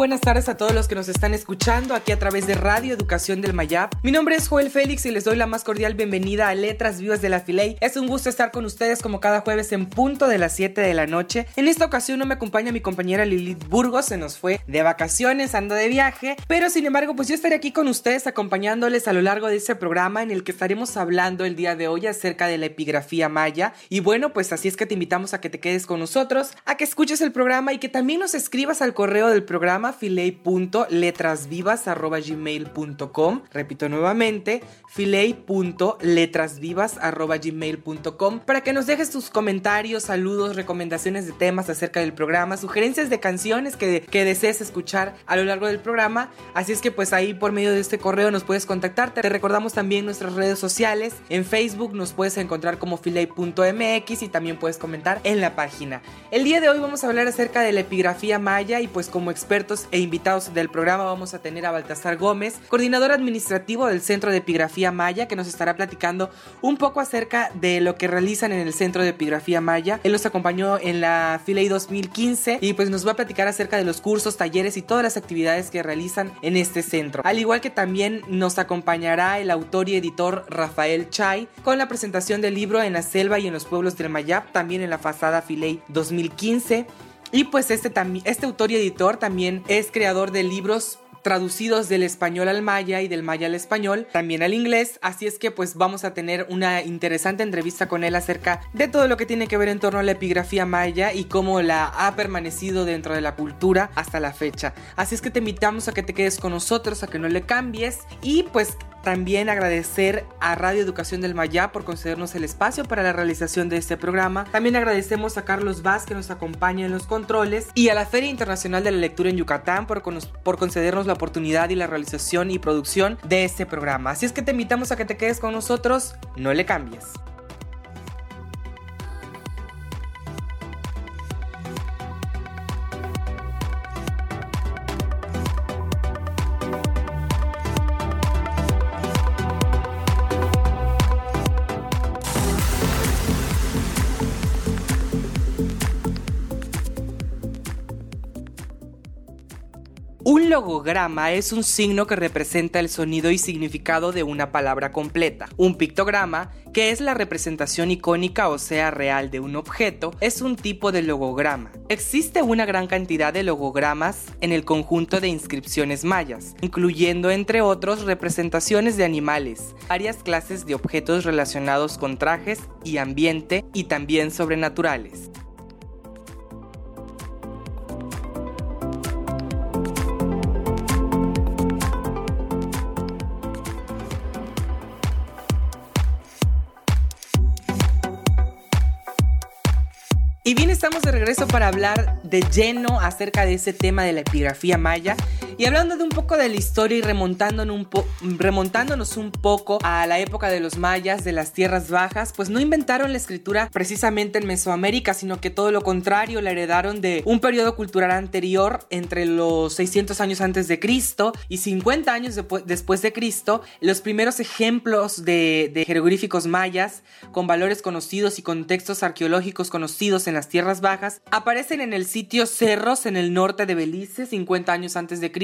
Buenas tardes a todos los que nos están escuchando aquí a través de Radio Educación del Mayap. Mi nombre es Joel Félix y les doy la más cordial bienvenida a Letras Vivas de la Filey. Es un gusto estar con ustedes como cada jueves en punto de las 7 de la noche. En esta ocasión no me acompaña mi compañera Lilith Burgos, se nos fue de vacaciones, anda de viaje, pero sin embargo pues yo estaré aquí con ustedes acompañándoles a lo largo de este programa en el que estaremos hablando el día de hoy acerca de la epigrafía maya. Y bueno, pues así es que te invitamos a que te quedes con nosotros, a que escuches el programa y que también nos escribas al correo del programa programa filey.letrasvivas.gmail.com Repito nuevamente, filey.letrasvivas.gmail.com para que nos dejes tus comentarios, saludos, recomendaciones de temas acerca del programa, sugerencias de canciones que, que desees escuchar a lo largo del programa. Así es que pues ahí por medio de este correo nos puedes contactar. Te recordamos también nuestras redes sociales. En Facebook nos puedes encontrar como filey.mx y también puedes comentar en la página. El día de hoy vamos a hablar acerca de la epigrafía maya y pues como experto e invitados del programa vamos a tener a Baltasar Gómez, coordinador administrativo del Centro de Epigrafía Maya, que nos estará platicando un poco acerca de lo que realizan en el Centro de Epigrafía Maya. Él nos acompañó en la Filey 2015 y pues nos va a platicar acerca de los cursos, talleres y todas las actividades que realizan en este centro. Al igual que también nos acompañará el autor y editor Rafael Chay con la presentación del libro En la selva y en los pueblos del Mayap, también en la fasada Filey 2015. Y pues este, este autor y editor también es creador de libros traducidos del español al maya y del maya al español, también al inglés, así es que pues vamos a tener una interesante entrevista con él acerca de todo lo que tiene que ver en torno a la epigrafía maya y cómo la ha permanecido dentro de la cultura hasta la fecha. Así es que te invitamos a que te quedes con nosotros, a que no le cambies y pues también agradecer a Radio Educación del Mayá por concedernos el espacio para la realización de este programa. También agradecemos a Carlos Vaz que nos acompaña en los controles y a la Feria Internacional de la Lectura en Yucatán por, por concedernos la oportunidad y la realización y producción de este programa. Así es que te invitamos a que te quedes con nosotros, no le cambies. Logograma es un signo que representa el sonido y significado de una palabra completa. Un pictograma, que es la representación icónica o sea real de un objeto, es un tipo de logograma. Existe una gran cantidad de logogramas en el conjunto de inscripciones mayas, incluyendo entre otros representaciones de animales, varias clases de objetos relacionados con trajes y ambiente y también sobrenaturales. Y bien, estamos de regreso para hablar de lleno acerca de ese tema de la epigrafía maya y hablando de un poco de la historia y remontándonos un, poco a la época de los mayas, de las tierras bajas, pues no inventaron la escritura precisamente en Mesoamérica, sino que todo lo contrario, la heredaron de un periodo cultural anterior entre los 600 años antes de Cristo y 50 años después de Cristo. Los primeros ejemplos de, de jeroglíficos mayas con valores conocidos y contextos arqueológicos conocidos en las tierras bajas aparecen en el sitio Cerros en el norte de Belice 50 años antes de Cristo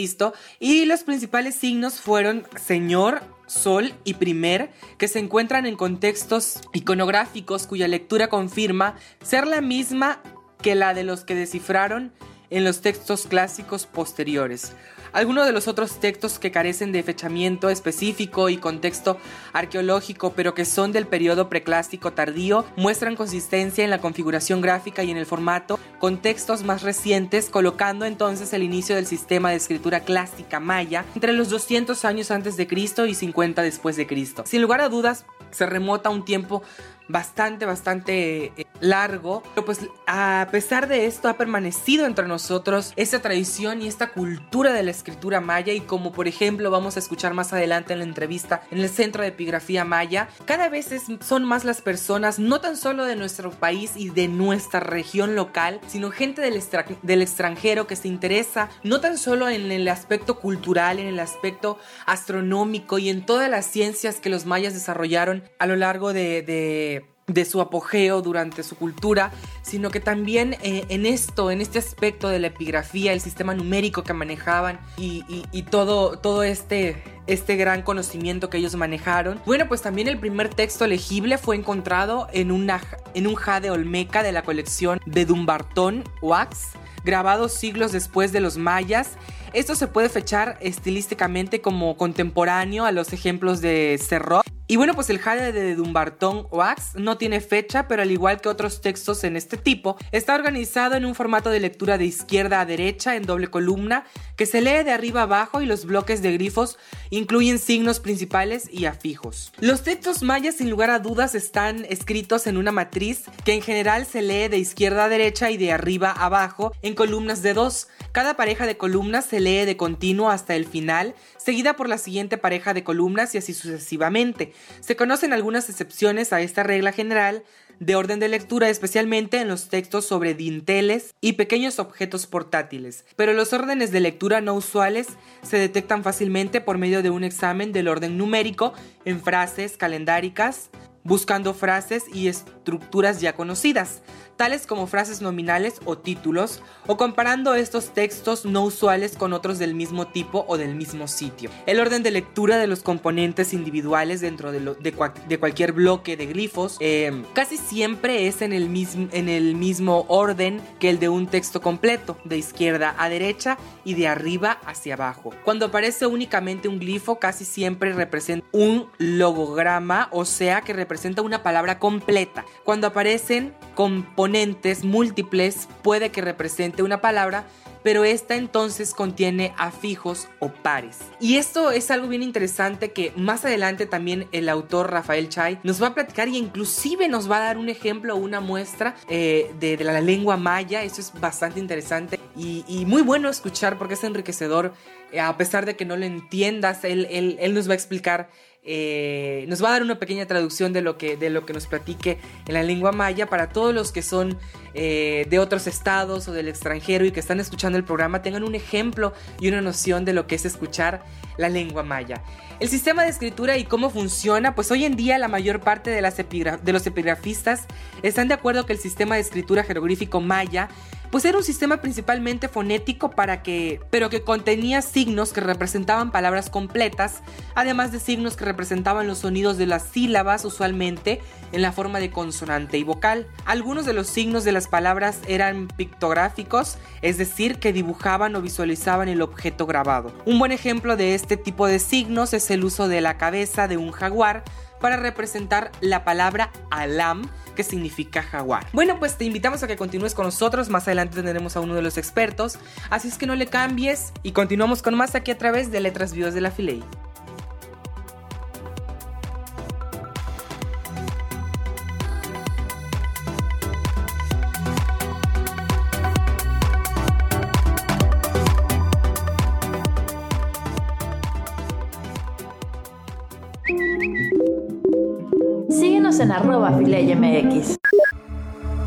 y los principales signos fueron Señor, Sol y Primer, que se encuentran en contextos iconográficos cuya lectura confirma ser la misma que la de los que descifraron en los textos clásicos posteriores. Algunos de los otros textos que carecen de fechamiento específico y contexto arqueológico, pero que son del periodo preclásico tardío, muestran consistencia en la configuración gráfica y en el formato con textos más recientes, colocando entonces el inicio del sistema de escritura clásica maya entre los 200 años antes de Cristo y 50 después de Cristo. Sin lugar a dudas, se remota un tiempo bastante, bastante eh, largo. Pero pues a pesar de esto ha permanecido entre nosotros esta tradición y esta cultura de la escritura maya y como por ejemplo vamos a escuchar más adelante en la entrevista en el Centro de Epigrafía Maya, cada vez son más las personas, no tan solo de nuestro país y de nuestra región local, sino gente del, del extranjero que se interesa no tan solo en el aspecto cultural, en el aspecto astronómico y en todas las ciencias que los mayas desarrollaron a lo largo de su apogeo durante su cultura, sino que también eh, en esto, en este aspecto de la epigrafía, el sistema numérico que manejaban y, todo, todo este, este gran conocimiento que ellos manejaron. Bueno, pues también el primer texto legible fue encontrado en, una, en un jade olmeca de la colección de Dumbarton Wax, grabado siglos después de los mayas esto se puede fechar estilísticamente como contemporáneo a los ejemplos de Serrot. Y bueno, pues el jade de Dumbarton Wax no tiene fecha, pero al igual que otros textos en este tipo, está organizado en un formato de lectura de izquierda a derecha en doble columna, que se lee de arriba abajo y los bloques de grifos incluyen signos principales y afijos. Los textos mayas sin lugar a dudas están escritos en una matriz que en general se lee de izquierda a derecha y de arriba a abajo en columnas de dos. Cada pareja de columnas se lee de continuo hasta el final, seguida por la siguiente pareja de columnas y así sucesivamente. Se conocen algunas excepciones a esta regla general de orden de lectura, especialmente en los textos sobre dinteles y pequeños objetos portátiles, pero los órdenes de lectura no usuales se detectan fácilmente por medio de un examen del orden numérico en frases calendáricas, buscando frases y estructuras ya conocidas tales como frases nominales o títulos, o comparando estos textos no usuales con otros del mismo tipo o del mismo sitio. El orden de lectura de los componentes individuales dentro de, cualquier bloque de glifos eh, casi siempre es en el, mismo, en el mismo orden que el de un texto completo, de izquierda a derecha y de arriba hacia abajo. Cuando aparece únicamente un glifo, casi siempre representa un logograma, o sea que representa una palabra completa. Cuando aparecen componentes múltiples puede que represente una palabra, pero esta entonces contiene afijos o pares. Y esto es algo bien interesante que más adelante también el autor Rafael Chay nos va a platicar y inclusive nos va a dar un ejemplo o una muestra eh, de, la lengua maya. Eso es bastante interesante y, muy bueno escuchar porque es enriquecedor. Eh, a pesar de que no lo entiendas, él, él nos va a explicar eh, nos va a dar una pequeña traducción de lo, que, de lo que nos platique en la lengua maya para todos los que son eh, de otros estados o del extranjero y que están escuchando el programa tengan un ejemplo y una noción de lo que es escuchar la lengua maya. El sistema de escritura y cómo funciona, pues hoy en día la mayor parte de, de los epigrafistas están de acuerdo que el sistema de escritura jeroglífico maya pues era un sistema principalmente fonético para que, pero que contenía signos que representaban palabras completas, además de signos que representaban los sonidos de las sílabas, usualmente en la forma de consonante y vocal. Algunos de los signos de las palabras eran pictográficos, es decir, que dibujaban o visualizaban el objeto grabado. Un buen ejemplo de este tipo de signos es el uso de la cabeza de un jaguar para representar la palabra alam, que significa jaguar. Bueno, pues te invitamos a que continúes con nosotros. Más adelante tendremos a uno de los expertos. Así es que no le cambies y continuamos con más aquí a través de Letras Vivas de la Filey.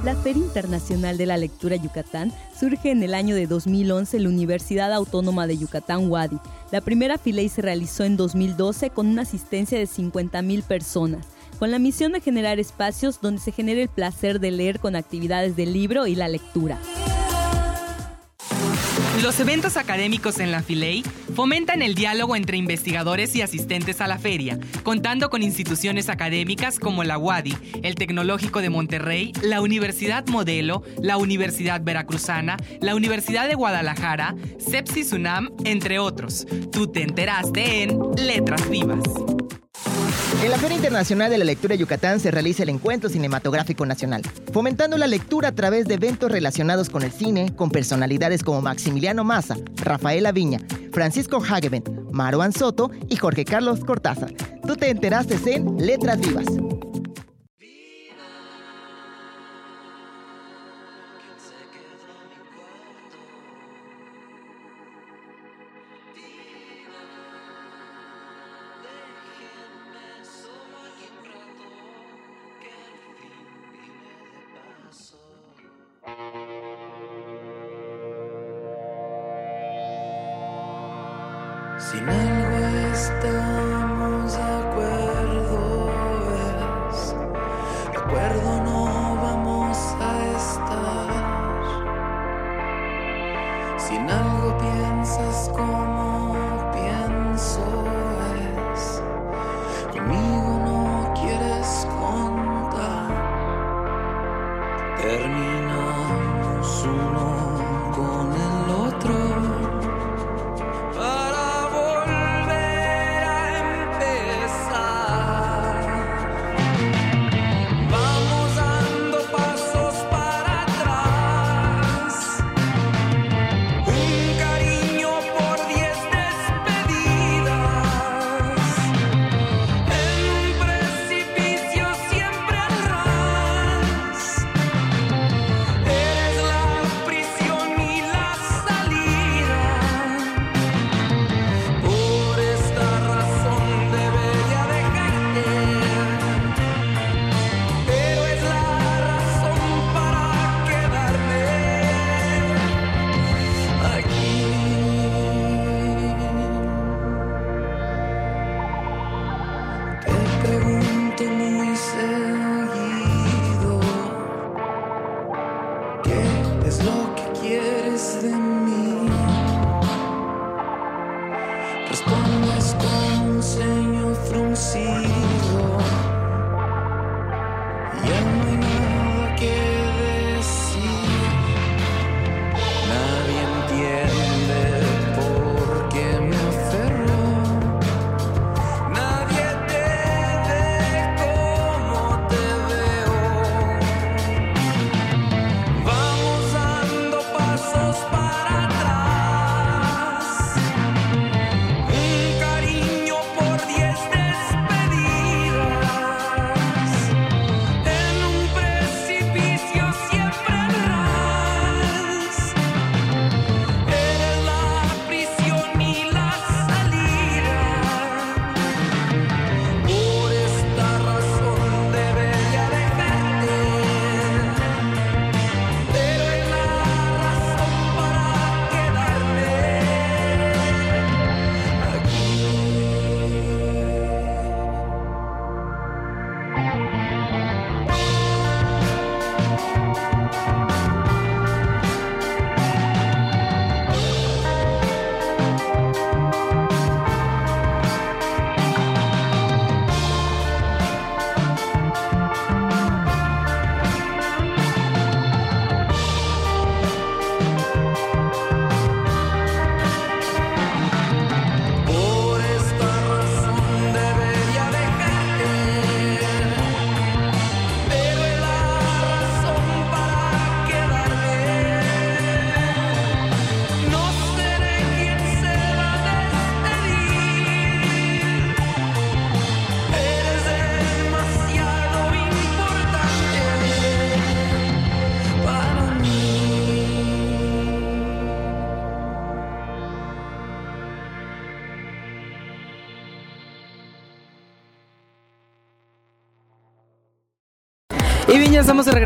La Feria Internacional de la Lectura Yucatán surge en el año de 2011 en la Universidad Autónoma de Yucatán, Wadi. La primera Filey se realizó en 2012 con una asistencia de 50.000 personas, con la misión de generar espacios donde se genere el placer de leer con actividades del libro y la lectura. Los eventos académicos en la Filey fomentan el diálogo entre investigadores y asistentes a la feria, contando con instituciones académicas como la UADI, el Tecnológico de Monterrey, la Universidad Modelo, la Universidad Veracruzana, la Universidad de Guadalajara, Sepsis UNAM, entre otros. Tú te enteraste en Letras Vivas. En la Feria Internacional de la Lectura Yucatán se realiza el Encuentro Cinematográfico Nacional, fomentando la lectura a través de eventos relacionados con el cine, con personalidades como Maximiliano Massa, Rafael Aviña, Francisco Hageben, Maruan Soto y Jorge Carlos Cortázar. Tú te enteraste en Letras Vivas.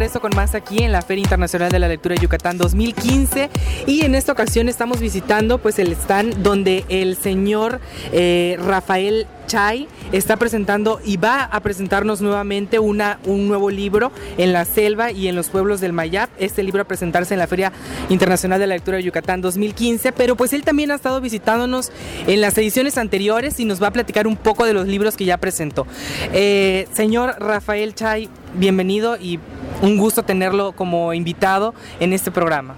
Regreso con más aquí en la Feria Internacional de la Lectura de Yucatán 2015 y en esta ocasión estamos visitando pues el stand donde el señor eh, Rafael Chay está presentando y va a presentarnos nuevamente una, un nuevo libro en la selva y en los pueblos del Mayap. Este libro a presentarse en la Feria Internacional de la Lectura de Yucatán 2015, pero pues él también ha estado visitándonos en las ediciones anteriores y nos va a platicar un poco de los libros que ya presentó. Eh, señor Rafael Chay, bienvenido y un gusto tenerlo como invitado en este programa.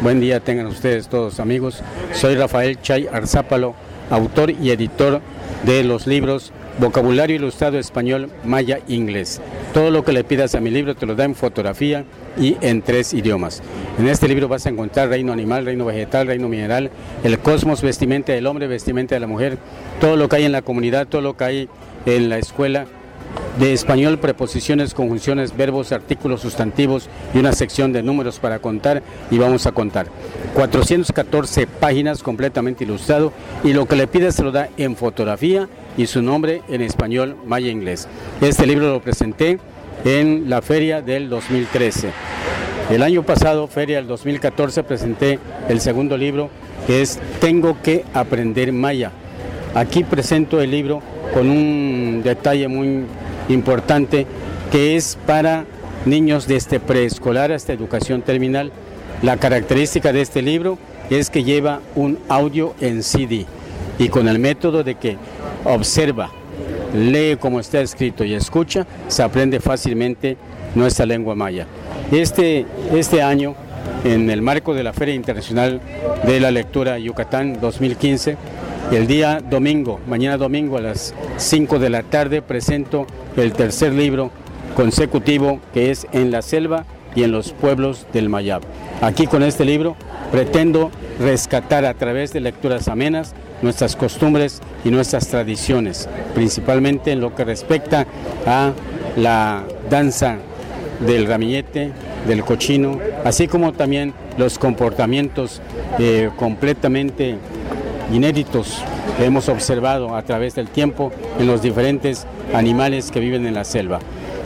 Buen día tengan ustedes todos amigos. Soy Rafael Chay Arzápalo, autor y editor de los libros Vocabulario Ilustrado Español, Maya, Inglés. Todo lo que le pidas a mi libro te lo da en fotografía y en tres idiomas. En este libro vas a encontrar reino animal, reino vegetal, reino mineral, el cosmos, vestimenta del hombre, vestimenta de la mujer, todo lo que hay en la comunidad, todo lo que hay en la escuela de español, preposiciones, conjunciones, verbos, artículos, sustantivos y una sección de números para contar y vamos a contar. 414 páginas completamente ilustrado y lo que le pide se lo da en fotografía y su nombre en español, maya inglés. Este libro lo presenté en la feria del 2013. El año pasado, feria del 2014, presenté el segundo libro que es Tengo que aprender maya. Aquí presento el libro con un detalle muy importante que es para niños desde preescolar hasta educación terminal. La característica de este libro es que lleva un audio en CD y con el método de que observa, lee como está escrito y escucha, se aprende fácilmente nuestra lengua maya. Este, este año, en el marco de la Feria Internacional de la Lectura Yucatán 2015, el día domingo, mañana domingo a las 5 de la tarde, presento el tercer libro consecutivo que es En la selva y en los pueblos del Mayab. Aquí con este libro pretendo rescatar a través de lecturas amenas nuestras costumbres y nuestras tradiciones, principalmente en lo que respecta a la danza del ramillete, del cochino, así como también los comportamientos eh, completamente inéditos que hemos observado a través del tiempo en los diferentes animales que viven en la selva.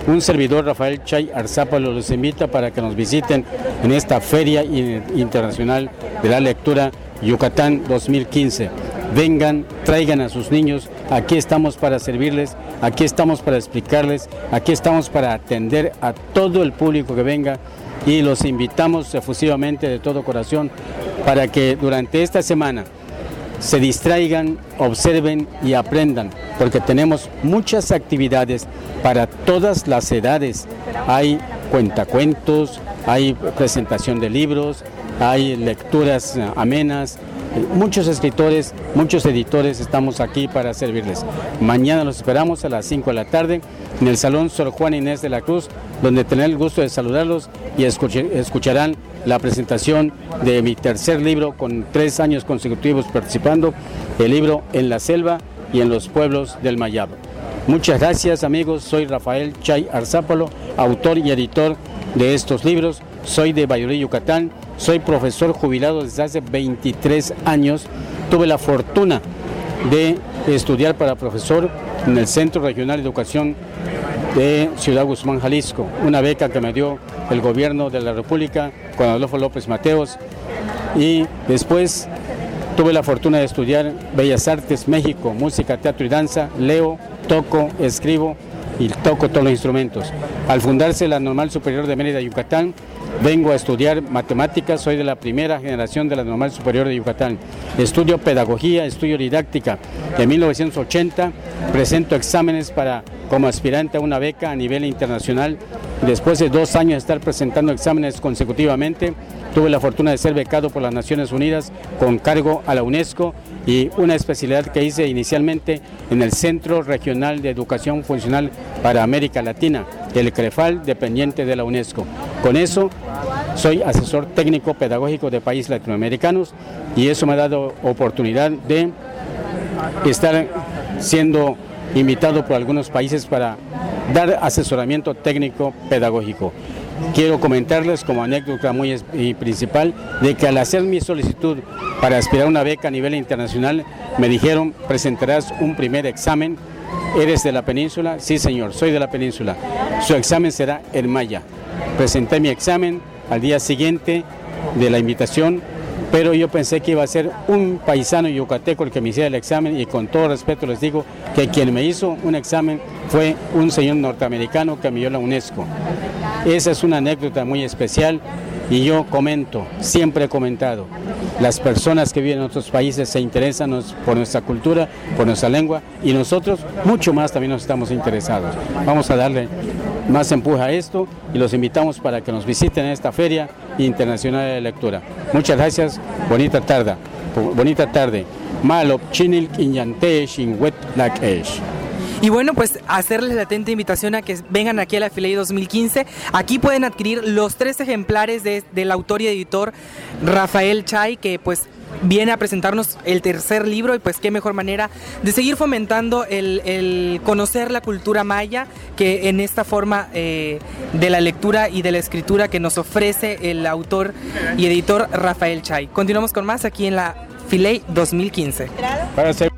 Un servidor, Rafael Chay Arzápalo, los invita para que nos visiten en esta Feria Internacional de la Lectura Yucatán 2015. Vengan, traigan a sus niños, aquí estamos para servirles, aquí estamos para explicarles, aquí estamos para atender a todo el público que venga y los invitamos efusivamente de todo corazón para que durante esta semana se distraigan, observen y aprendan, porque tenemos muchas actividades para todas las edades. Hay cuentacuentos, hay presentación de libros, hay lecturas amenas, muchos escritores, muchos editores estamos aquí para servirles. Mañana los esperamos a las 5 de la tarde en el Salón Sor Juan Inés de la Cruz, donde tendré el gusto de saludarlos y escucharán la presentación de mi tercer libro con tres años consecutivos participando, el libro En la selva y en los pueblos del Mayab. Muchas gracias amigos, soy Rafael Chay Arzápalo, autor y editor de estos libros, soy de Bayurí, Yucatán, soy profesor jubilado desde hace 23 años, tuve la fortuna de estudiar para profesor en el Centro Regional de Educación de Ciudad Guzmán, Jalisco, una beca que me dio el gobierno de la República con Adolfo López Mateos. Y después tuve la fortuna de estudiar Bellas Artes, México, música, teatro y danza, leo, toco, escribo y toco todos los instrumentos. Al fundarse la Normal Superior de Mérida, Yucatán, vengo a estudiar matemáticas, soy de la primera generación de la Normal Superior de Yucatán. Estudio pedagogía, estudio didáctica. En 1980 presento exámenes para como aspirante a una beca a nivel internacional. Después de dos años de estar presentando exámenes consecutivamente, tuve la fortuna de ser becado por las Naciones Unidas con cargo a la UNESCO y una especialidad que hice inicialmente en el Centro Regional de Educación Funcional para América Latina, el CREFAL, dependiente de la UNESCO. Con eso soy asesor técnico pedagógico de países latinoamericanos y eso me ha dado oportunidad de estar siendo invitado por algunos países para dar asesoramiento técnico pedagógico. Quiero comentarles como anécdota muy principal de que al hacer mi solicitud para aspirar a una beca a nivel internacional, me dijeron presentarás un primer examen. ¿Eres de la península? Sí, señor, soy de la península. Su examen será en maya. Presenté mi examen al día siguiente de la invitación pero yo pensé que iba a ser un paisano yucateco el que me hiciera el examen y con todo respeto les digo que quien me hizo un examen fue un señor norteamericano que me la UNESCO. Esa es una anécdota muy especial y yo comento, siempre he comentado, las personas que viven en otros países se interesan por nuestra cultura, por nuestra lengua y nosotros mucho más también nos estamos interesados. Vamos a darle más empuje a esto y los invitamos para que nos visiten en esta Feria Internacional de Lectura. Muchas gracias, bonita tarde. Bonita tarde. Malop chinil y bueno, pues hacerles la atenta invitación a que vengan aquí a la Filey 2015. Aquí pueden adquirir los tres ejemplares del autor y editor Rafael Chay, que pues viene a presentarnos el tercer libro y pues qué mejor manera de seguir fomentando el, conocer la cultura maya que en esta forma eh, de la lectura y de la escritura que nos ofrece el autor y editor Rafael Chay. Continuamos con más aquí en la Filey 2015. poesía,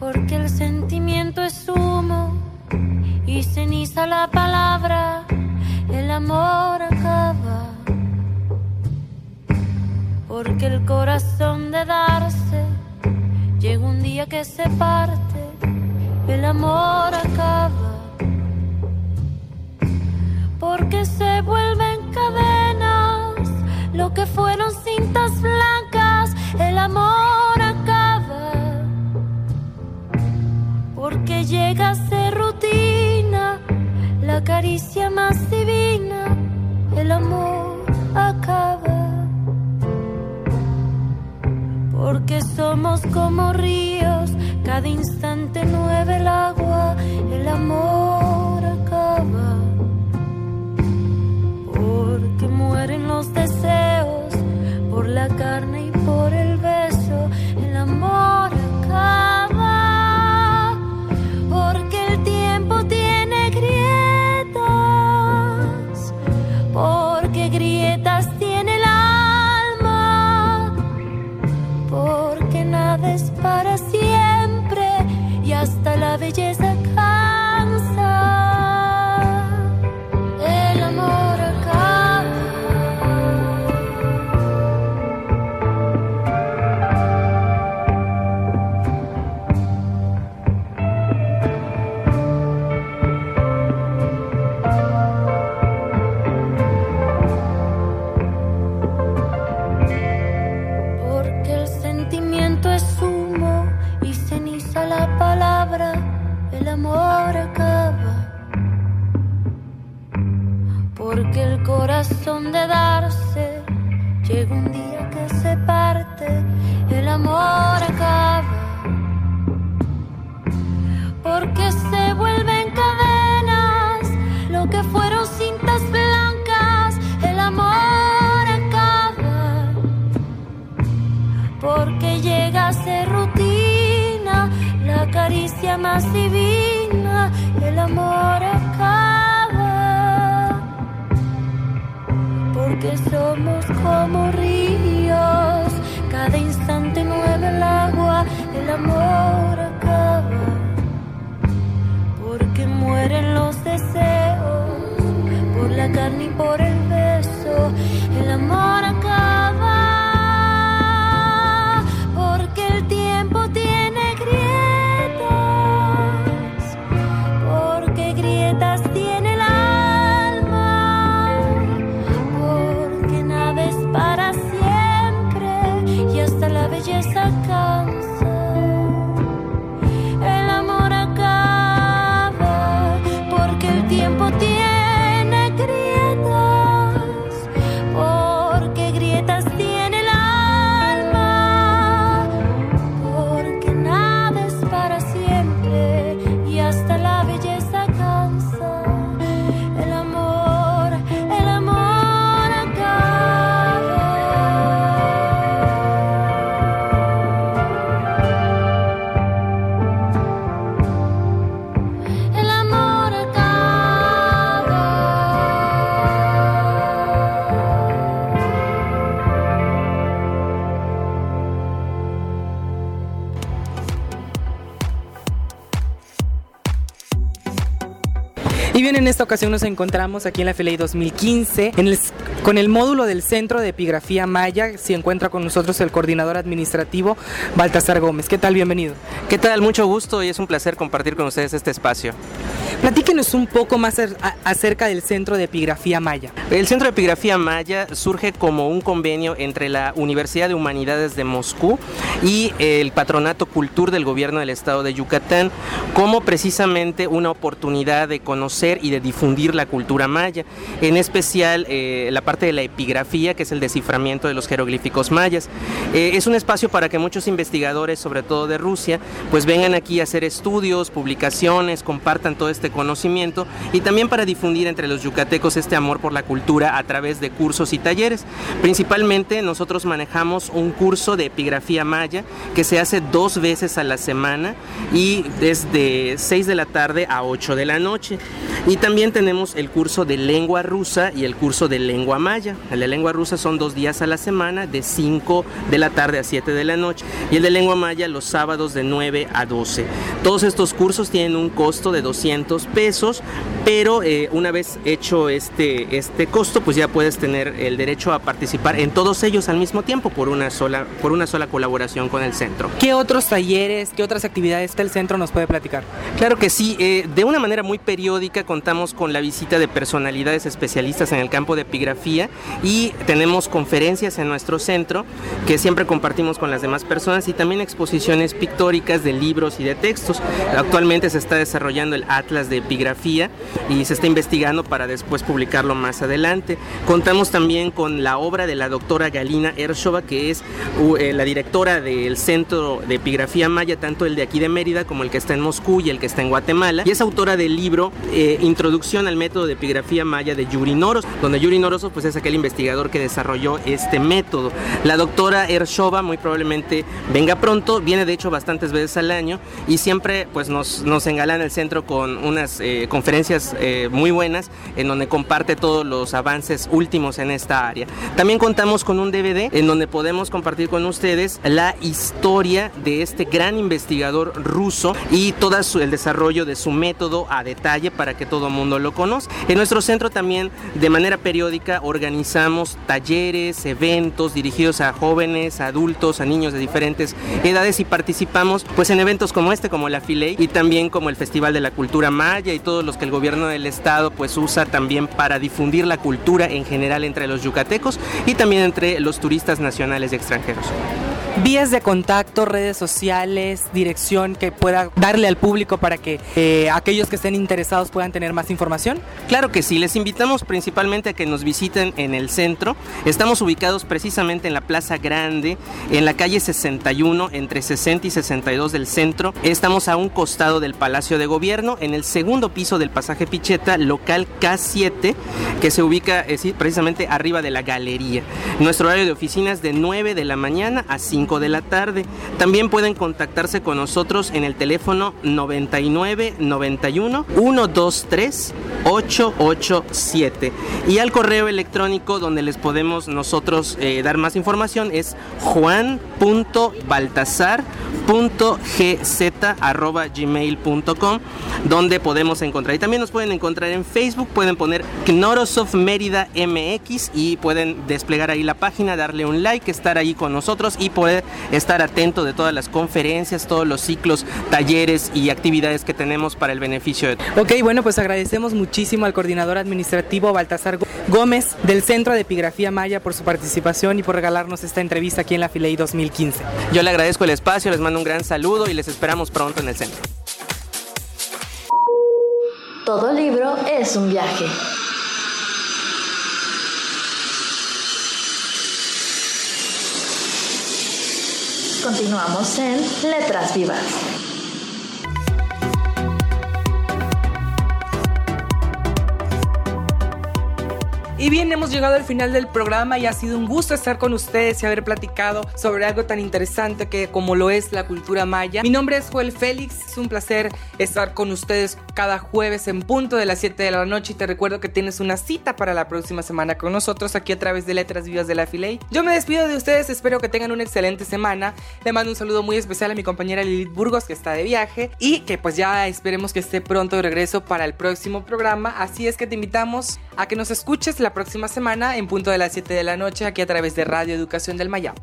Porque el sentimiento es humo y ceniza la palabra, el amor acaba. Porque el corazón de darse llega un día que se parte, el amor acaba, porque se vuelven cadenas lo que fueron cintas blancas, el amor porque llega a ser rutina la caricia más divina, el amor acaba. porque somos como ríos, cada instante nueve el agua, el amor acaba, porque mueren los deseos por la carne y Y bien, en esta ocasión nos encontramos aquí en la FLI 2015 en el- con el módulo del Centro de Epigrafía Maya. Se encuentra con nosotros el coordinador administrativo Baltasar Gómez. ¿Qué tal? Bienvenido. ¿Qué tal? Mucho gusto y es un placer compartir con ustedes este espacio. Platíquenos un poco más acerca del Centro de Epigrafía Maya. El Centro de Epigrafía Maya surge como un convenio entre la Universidad de Humanidades de Moscú y el Patronato Cultur del Gobierno del Estado de Yucatán, como precisamente una oportunidad de conocer y de difundir la cultura maya, en especial eh, la parte de la epigrafía, que es el desciframiento de los jeroglíficos mayas. Eh, es un espacio para que muchos investigadores, sobre todo de Rusia, pues vengan aquí a hacer estudios, publicaciones, compartan todo este conocimiento y también para difundir entre los yucatecos este amor por la cultura a través de cursos y talleres. Principalmente nosotros manejamos un curso de epigrafía maya que se hace dos veces a la semana y es de 6 de la tarde a 8 de la noche. Y también tenemos el curso de lengua rusa y el curso de lengua maya. El de lengua rusa son dos días a la semana, de 5 de la tarde a 7 de la noche. Y el de lengua maya los sábados de 9 a 12. Todos estos cursos tienen un costo de 200 pesos, pero eh, una vez hecho este, este costo, pues ya puedes tener el derecho a participar en todos ellos al mismo tiempo por una sola, por una sola colaboración con el centro. ¿Qué otros talleres, qué otras actividades el centro nos puede platicar? Claro que sí, eh, de una manera muy periódica contamos con la visita de personalidades especialistas en el campo de epigrafía y tenemos conferencias en nuestro centro que siempre compartimos con las demás personas y también exposiciones pictóricas de libros y de textos. Actualmente se está desarrollando el Atlas de Epigrafía y se está investigando para después publicarlo más adelante. Contamos también con la obra de la doctora Galina Ershova, que es eh, la directora del Centro de Epigrafía Maya, tanto el de aquí de Mérida como el que está en Moscú y el que está en Guatemala. Y es autora del libro eh, Introducción al método de epigrafía maya de Yuri Noros, donde Yuri Noros pues, es aquel investigador que desarrolló este método. La doctora Ershova muy probablemente venga pronto, viene de hecho bastantes veces al año y siempre pues nos, nos engalana el centro con unas eh, conferencias muy buenas en donde comparte todos los avances últimos en esta área. También contamos con un DVD en donde podemos compartir con ustedes la historia de este gran investigador ruso y todo el desarrollo de su método a detalle para que todo el mundo lo conozca. En nuestro centro también de manera periódica organizamos talleres, eventos dirigidos a jóvenes, adultos, a niños de diferentes edades y participamos pues en eventos como este, como la Filey y también como el Festival de la Cultura Maya y todos los que el gobierno del estado pues usa también para difundir la cultura en general entre los yucatecos y también entre los turistas nacionales y extranjeros. Vías de contacto, redes sociales, dirección que pueda darle al público para que eh, aquellos que estén interesados puedan tener más información. Claro que sí, les invitamos principalmente a que nos visiten en el centro. Estamos ubicados precisamente en la Plaza Grande, en la calle 61, entre 60 y 62 del centro. Estamos a un costado del Palacio de Gobierno, en el segundo piso del pasaje Picheta, local K7, que se ubica eh, precisamente arriba de la galería. Nuestro horario de oficina es de 9 de la mañana a 5 de la tarde. También pueden contactarse con nosotros en el teléfono 99 91 123 887 y al correo electrónico donde les podemos nosotros eh, dar más información es juan.baltasar.gz@gmail.com donde podemos encontrar y también nos pueden encontrar en Facebook pueden poner Knorosov Mérida MX y pueden desplegar ahí la página darle un like estar ahí con nosotros y poder estar atento de todas las conferencias todos los ciclos talleres y actividades que tenemos para el beneficio de Ok, bueno pues agradecemos muchísimo al coordinador administrativo Baltasar Gómez del Centro de Epigrafía Maya por su participación y por regalarnos esta entrevista aquí en la Filey 2015. Yo le agradezco el espacio, les mando un gran saludo y les esperamos pronto en el centro. Todo libro es un viaje. Continuamos en Letras Vivas. Y bien, hemos llegado al final del programa y ha sido un gusto estar con ustedes y haber platicado sobre algo tan interesante que como lo es la cultura maya. Mi nombre es Joel Félix, es un placer estar con ustedes cada jueves en punto de las 7 de la noche y te recuerdo que tienes una cita para la próxima semana con nosotros aquí a través de Letras Vivas de la Filey. Yo me despido de ustedes, espero que tengan una excelente semana. Le mando un saludo muy especial a mi compañera Lilith Burgos que está de viaje y que pues ya esperemos que esté pronto de regreso para el próximo programa. Así es que te invitamos a que nos escuches la la próxima semana en punto de las 7 de la noche aquí a través de Radio Educación del Mayao.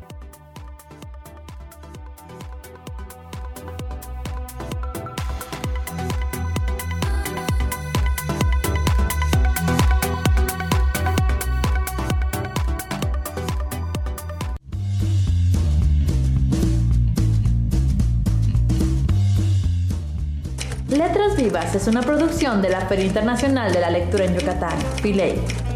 Letras Vivas es una producción de la Feria Internacional de la Lectura en Yucatán, PILEI.